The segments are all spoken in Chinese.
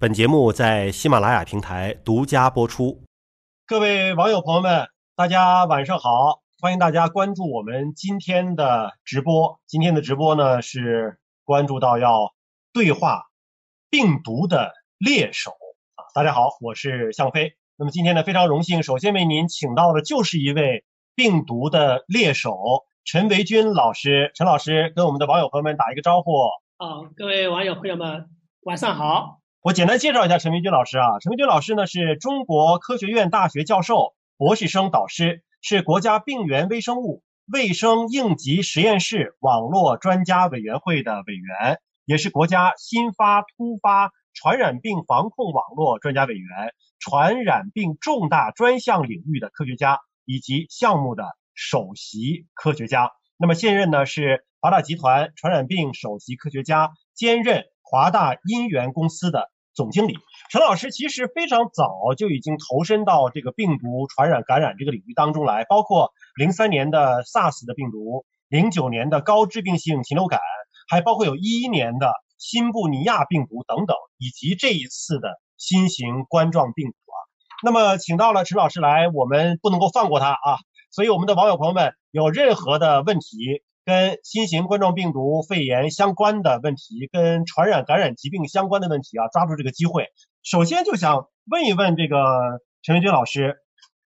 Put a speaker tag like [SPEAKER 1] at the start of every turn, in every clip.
[SPEAKER 1] 本节目在喜马拉雅平台独家播出。各位网友朋友们，大家晚上好！欢迎大家关注我们今天的直播。今天的直播呢是关注到要对话病毒的猎手啊。大家好，我是向飞。那么今天呢非常荣幸，首先为您请到的就是一位病毒的猎手陈维军老师。陈老师跟我们的网友朋友们打一个招呼。
[SPEAKER 2] 好，各位网友朋友们，晚上好。
[SPEAKER 1] 我简单介绍一下陈明军老师啊，陈明军老师呢是中国科学院大学教授、博士生导师，是国家病原微生物卫生应急实验室网络专家委员会的委员，也是国家新发突发传染病防控网络专家委员，传染病重大专项领域的科学家以及项目的首席科学家。那么现任呢是华大集团传染病首席科学家，兼任。华大因缘公司的总经理陈老师其实非常早就已经投身到这个病毒传染感染这个领域当中来，包括零三年的 SARS 的病毒，零九年的高致病性禽流感，还包括有一一年的新布尼亚病毒等等，以及这一次的新型冠状病毒啊。那么请到了陈老师来，我们不能够放过他啊，所以我们的网友朋友们有任何的问题。跟新型冠状病毒肺炎相关的问题，跟传染感染疾病相关的问题啊，抓住这个机会，首先就想问一问这个陈文军老师，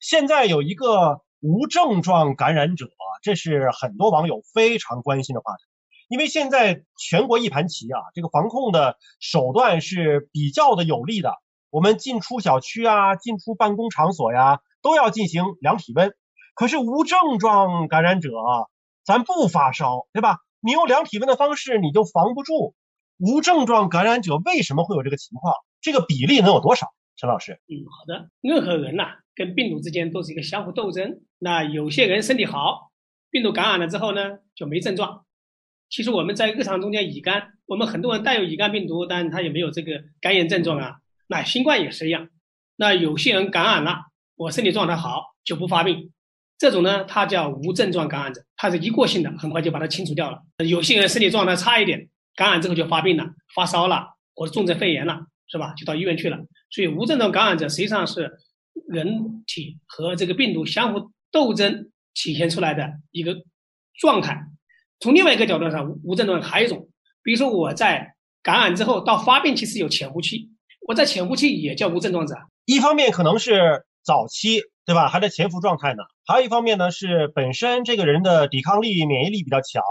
[SPEAKER 1] 现在有一个无症状感染者，这是很多网友非常关心的话题，因为现在全国一盘棋啊，这个防控的手段是比较的有利的，我们进出小区啊，进出办公场所呀，都要进行量体温，可是无症状感染者啊。咱不发烧，对吧？你用量体温的方式，你就防不住无症状感染者。为什么会有这个情况？这个比例能有多少？陈老师，
[SPEAKER 2] 嗯，好的。任何人呐，跟病毒之间都是一个相互斗争。那有些人身体好，病毒感染了之后呢，就没症状。其实我们在日常中间乙肝，我们很多人带有乙肝病毒，但他也没有这个肝炎症状啊。那新冠也是一样。那有些人感染了，我身体状态好，就不发病。这种呢，它叫无症状感染者，它是一过性的，很快就把它清除掉了。有些人身体状态差一点，感染之后就发病了，发烧了，或者重症肺炎了，是吧？就到医院去了。所以无症状感染者实际上是人体和这个病毒相互斗争体现出来的一个状态。从另外一个角度上，无症状还有一种，比如说我在感染之后到发病期是有潜伏期，我在潜伏期也叫无症状者。
[SPEAKER 1] 一方面可能是早期。对吧？还在潜伏状态呢。还有一方面呢，是本身这个人的抵抗力、免疫力比较强，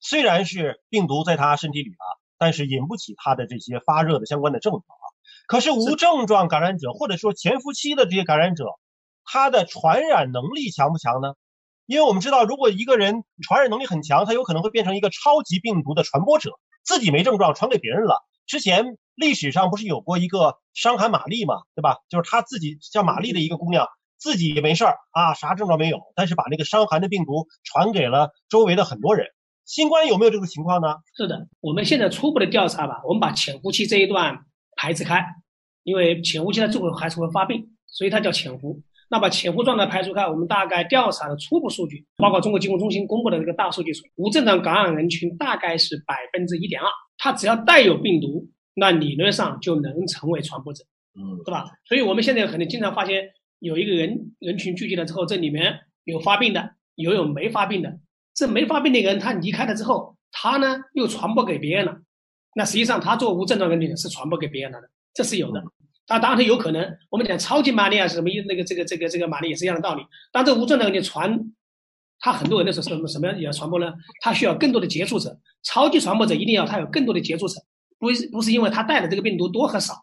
[SPEAKER 1] 虽然是病毒在他身体里啊，但是引不起他的这些发热的相关的症状啊。可是无症状感染者或者说潜伏期的这些感染者，他的传染能力强不强呢？因为我们知道，如果一个人传染能力很强，他有可能会变成一个超级病毒的传播者，自己没症状传给别人了。之前历史上不是有过一个伤寒玛丽嘛，对吧？就是她自己叫玛丽的一个姑娘。自己也没事儿啊，啥症状没有，但是把那个伤寒的病毒传给了周围的很多人。新冠有没有这个情况呢？
[SPEAKER 2] 是的，我们现在初步的调查吧，我们把潜伏期这一段排斥开，因为潜伏期它最后还是会发病，所以它叫潜伏。那把潜伏状态排除开，我们大概调查的初步数据，包括中国疾控中心公布的这个大数据，无症状感染人群大概是百分之一点二，它只要带有病毒，那理论上就能成为传播者，嗯，对吧？所以我们现在可能经常发现。有一个人人群聚集了之后，这里面有发病的，有有没发病的。这没发病的人，他离开了之后，他呢又传播给别人了。那实际上他做无症状人群是传播给别人了的，这是有的。他当然有可能，我们讲超级玛丽啊是什么意？那个这个这个这个玛丽也是一样的道理。当这无症状人群传，他很多人的时候什么什么样也要传播呢？他需要更多的接触者。超级传播者一定要他有更多的接触者，不不是因为他带的这个病毒多和少。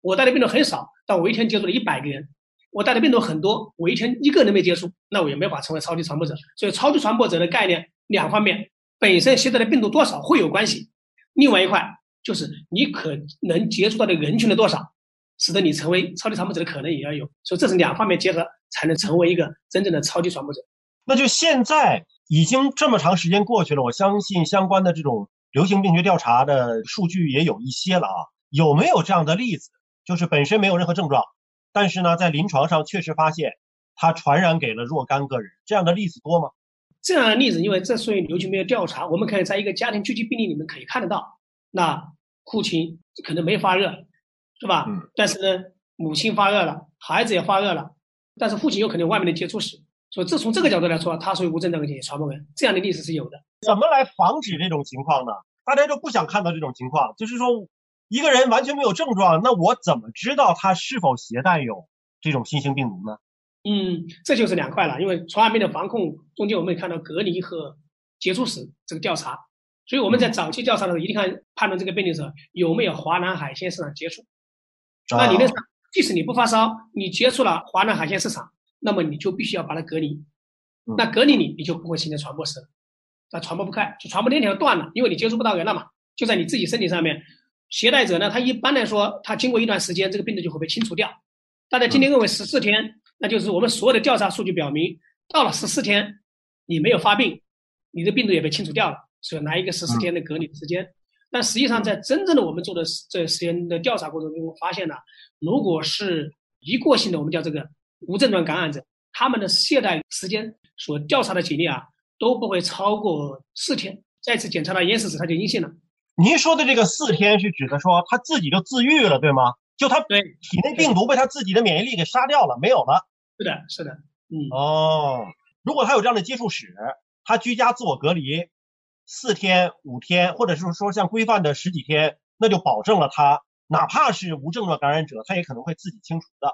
[SPEAKER 2] 我带的病毒很少，但我一天接触了一百个人。我带的病毒很多，我一天一个人没接触，那我也没法成为超级传播者。所以，超级传播者的概念两方面，本身携带的病毒多少会有关系，另外一块就是你可能接触到的人群的多少，使得你成为超级传播者的可能也要有。所以，这是两方面结合才能成为一个真正的超级传播者。
[SPEAKER 1] 那就现在已经这么长时间过去了，我相信相关的这种流行病学调查的数据也有一些了啊。有没有这样的例子，就是本身没有任何症状？但是呢，在临床上确实发现，它传染给了若干个人，这样的例子多吗？
[SPEAKER 2] 这样的例子，因为这属于流行病学调查，我们可以在一个家庭聚集病例里面可以看得到。那父亲可能没发热，是吧？
[SPEAKER 1] 嗯。
[SPEAKER 2] 但是呢，母亲发热了，孩子也发热了，但是父亲有可能外面的接触史，所以这从这个角度来说，它属于无症状感染传播源，这样的例子是有的。
[SPEAKER 1] 怎么来防止这种情况呢？大家都不想看到这种情况，就是说一个人完全没有症状，那我怎么知道他是否携带有这种新型病毒呢？
[SPEAKER 2] 嗯，这就是两块了，因为传染病的防控中间我们也看到隔离和接触史这个调查，所以我们在早期调查的时候一定看判断这个病例的时候有没有华南海鲜市场接触。那理论上，即使你不发烧，你接触了华南海鲜市场，那么你就必须要把它隔离。那隔离你，你就不会形成传播史了，那传播不开，就传播链条断了，因为你接触不到人了嘛，就在你自己身体上面。携带者呢，他一般来说，他经过一段时间，这个病毒就会被清除掉。大家今天认为十四天。那就是我们所有的调查数据表明，到了十四天，你没有发病，你的病毒也被清除掉了，所以来一个十四天的隔离时间。但实际上，在真正的我们做的这时间的调查过程中，发现了，如果是一过性的，我们叫这个无症状感染者，他们的懈怠时间所调查的几例啊，都不会超过四天。再次检查了咽拭子，他就阴性了。
[SPEAKER 1] 您说的这个四天是指的说他自己就自愈了，对吗？就他
[SPEAKER 2] 对
[SPEAKER 1] 体内病毒被他自己的免疫力给杀掉了，没有了。
[SPEAKER 2] 是的，是的，嗯，
[SPEAKER 1] 哦，如果他有这样的接触史，他居家自我隔离四天、五天，或者是说像规范的十几天，那就保证了他哪怕是无症状感染者，他也可能会自己清除的。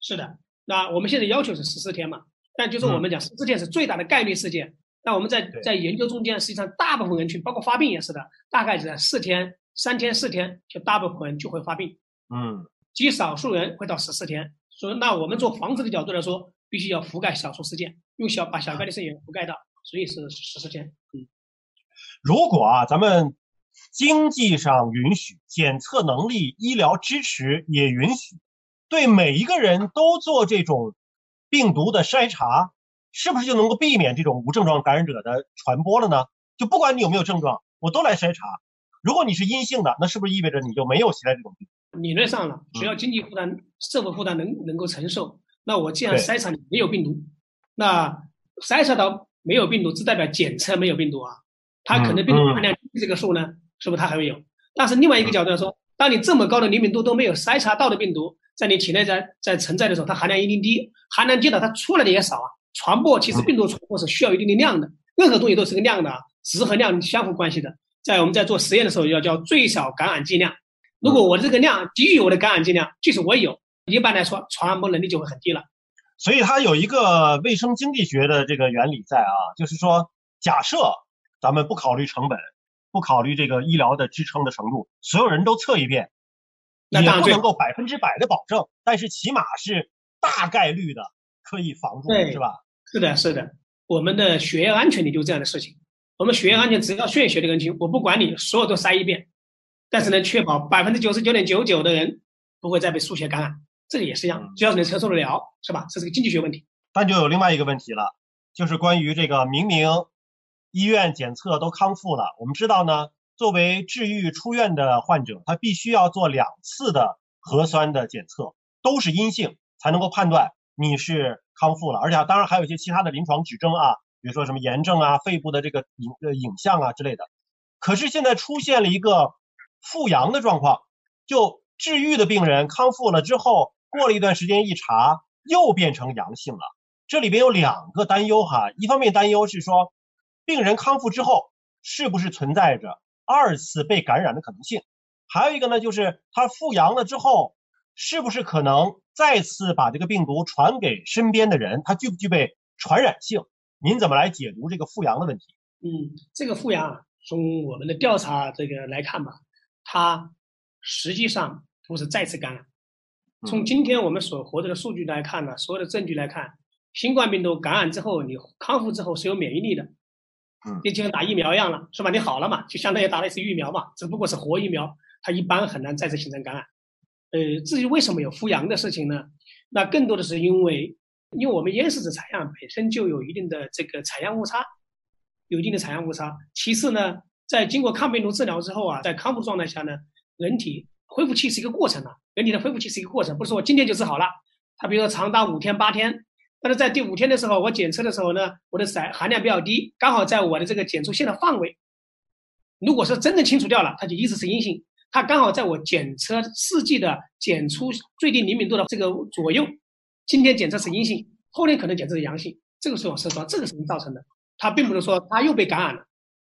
[SPEAKER 2] 是的，那我们现在要求是十四天嘛，但就是我们讲十四天是最大的概率事件。那我们在在研究中间，实际上大部分人群，包括发病也是的，大概在四天、三天、四天，就大部分人就会发病。
[SPEAKER 1] 嗯，
[SPEAKER 2] 极少数人会到十四天。所以，那我们做防治的角度来说，必须要覆盖少数事件，用小把小概率事件覆盖到，所以是十四天。嗯，
[SPEAKER 1] 如果啊，咱们经济上允许，检测能力、医疗支持也允许，对每一个人都做这种病毒的筛查，是不是就能够避免这种无症状感染者的传播了呢？就不管你有没有症状，我都来筛查。如果你是阴性的，那是不是意味着你就没有携带这种病？
[SPEAKER 2] 理论上呢，只要经济负担、社会负担能能够承受，那我既然筛查你没有病毒，那筛查到没有病毒，只代表检测没有病毒啊。它可能病毒含量低这个数呢，是不是它还会有？但是另外一个角度来说，当你这么高的灵敏度都没有筛查到的病毒，在你体内在在存在的时候，它含量一定低，含量低的，它出来的也少啊。传播其实病毒传播是需要一定的量的，任何东西都是个量的，啊，值和量相互关系的。在我们在做实验的时候，要叫最小感染剂量。如果我的这个量低于我的感染剂量，即使我有，一般来说传播能力就会很低了。
[SPEAKER 1] 所以它有一个卫生经济学的这个原理在啊，就是说，假设咱们不考虑成本，不考虑这个医疗的支撑的程度，所有人都测一遍，也不能够百分之百的保证，但是起码是大概率的可以防住，是吧？
[SPEAKER 2] 是的，是的。我们的血液安全，里就这样的事情。我们血液安全，只要献血的人群，我不管你，所有都筛一遍。但是能确保百分之九十九点九九的人不会再被输血感染，这个也是一样，只要是能承受得了，是吧？这是个经济学问题。
[SPEAKER 1] 但就有另外一个问题了，就是关于这个明明医院检测都康复了，我们知道呢，作为治愈出院的患者，他必须要做两次的核酸的检测，都是阴性才能够判断你是康复了，而且当然还有一些其他的临床指征啊，比如说什么炎症啊、肺部的这个影呃影像啊之类的。可是现在出现了一个。复阳的状况，就治愈的病人康复了之后，过了一段时间一查，又变成阳性了。这里边有两个担忧哈，一方面担忧是说，病人康复之后是不是存在着二次被感染的可能性？还有一个呢，就是他复阳了之后，是不是可能再次把这个病毒传给身边的人？他具不具备传染性？您怎么来解读这个复阳的问题？
[SPEAKER 2] 嗯，这个复阳从我们的调查这个来看吧。它实际上不是再次感染。从今天我们所获得的数据来看呢，所有的证据来看，新冠病毒感染之后，你康复之后是有免疫力的。
[SPEAKER 1] 嗯，
[SPEAKER 2] 就像打疫苗一样了，是吧？你好了嘛，就相当于打了一次疫苗嘛，只不过是活疫苗，它一般很难再次形成感染。呃，至于为什么有复阳的事情呢？那更多的是因为，因为我们咽拭子采样本身就有一定的这个采样误差，有一定的采样误差。其次呢？在经过抗病毒治疗之后啊，在康复状态下呢，人体恢复期是一个过程啊，人体的恢复期是一个过程，不是说今天就治好了。它比如说长达五天八天，但是在第五天的时候，我检测的时候呢，我的载含量比较低，刚好在我的这个检出线的范围。如果是真的清除掉了，它就一直是阴性；它刚好在我检测试剂的检出最低灵敏度的这个左右。今天检测是阴性，后天可能检测是阳性，这个时候是说，这个是什么造成的？它并不是说它又被感染了，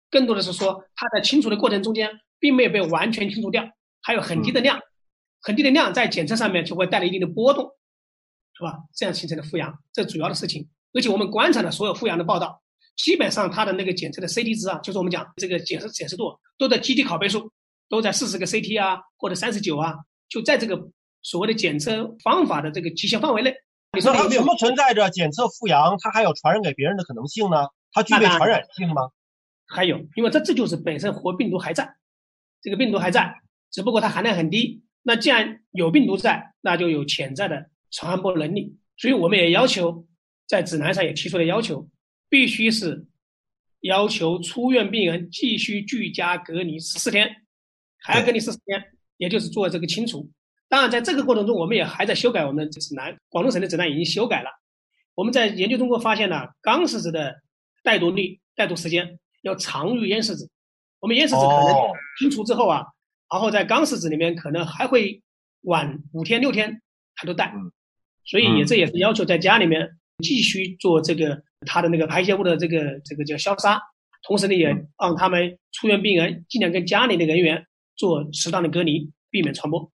[SPEAKER 2] 更多的是说它在清除的过程中间并没有被完全清除掉，还有很低的量，很低的量在检测上面就会带来一定的波动，是吧？这样形成的复阳，这主要的事情。而且我们观察的所有复阳的报道，基本上它的那个检测的 CT 值啊，就是我们讲这个检测显示度都在基地拷贝数。都在四十个 CT 啊，或者三十九啊，就在这个所谓的检测方法的这个极限范围内。
[SPEAKER 1] 你说它什么存在着检测复阳，它还有传染给别人的可能性呢？它具备传染性吗？
[SPEAKER 2] 还有，因为这这就是本身活病毒还在，这个病毒还在，只不过它含量很低。那既然有病毒在，那就有潜在的传播能力。所以我们也要求，在指南上也提出了要求，必须是要求出院病人继续居家隔离十四天。还要隔离十四天，也就是做这个清除。当然，在这个过程中，我们也还在修改我们的指南。广东省的指南已经修改了。我们在研究中国发现呢，肛拭子的带毒率、带毒时间要长于咽拭子。我们咽拭子可能清除之后啊，然后在肛拭子里面可能还会晚五天、六天它都带。所以也这也是要求在家里面继续做这个他的那个排泄物的这个这个叫消杀，同时呢也让他们出院病人尽量跟家里的人员。做适当的隔离，避免传播。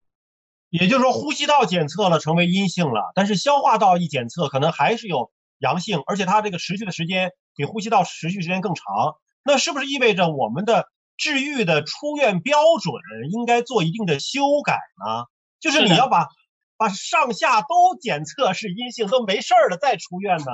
[SPEAKER 1] 也就是说，呼吸道检测了成为阴性了，但是消化道一检测可能还是有阳性，而且它这个持续的时间比呼吸道持续时间更长。那是不是意味着我们的治愈的出院标准应该做一定的修改呢？就是你要把把上下都检测是阴性都没事儿了再出院呢？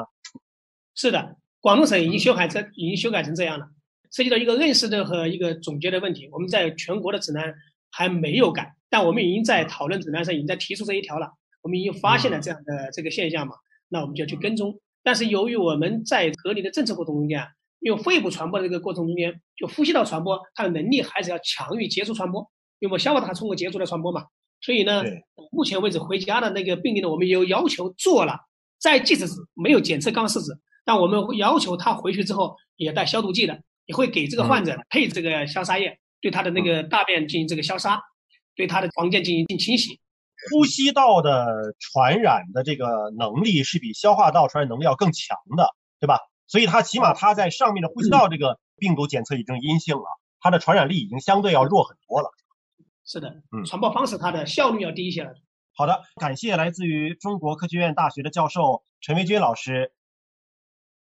[SPEAKER 2] 是的，广东省已经修改成已经修改成这样了。涉及到一个认识的和一个总结的问题，我们在全国的指南还没有改，但我们已经在讨论指南上已经在提出这一条了。我们已经发现了这样的这个现象嘛，那我们就要去跟踪。但是由于我们在隔离的政策过程中间，因为肺部传播的这个过程中间，就呼吸道传播，它的能力还是要强于接触传播，因为消化道通过接触来传播嘛。所以呢，目前为止回家的那个病例呢，我们有要求做了，在即使是没有检测肛试纸，但我们会要求他回去之后也带消毒剂的。也会给这个患者配这个消杀液，对他的那个大便进行这个消杀，对他的房间进行进清洗。
[SPEAKER 1] 呼吸道的传染的这个能力是比消化道传染能力要更强的，对吧？所以它起码它在上面的呼吸道这个病毒检测已经阴性了，它的传染力已经相对要弱很多了。
[SPEAKER 2] 是的，嗯，传播方式它的效率要低一些了。
[SPEAKER 1] 好的，感谢来自于中国科学院大学的教授陈维军老师。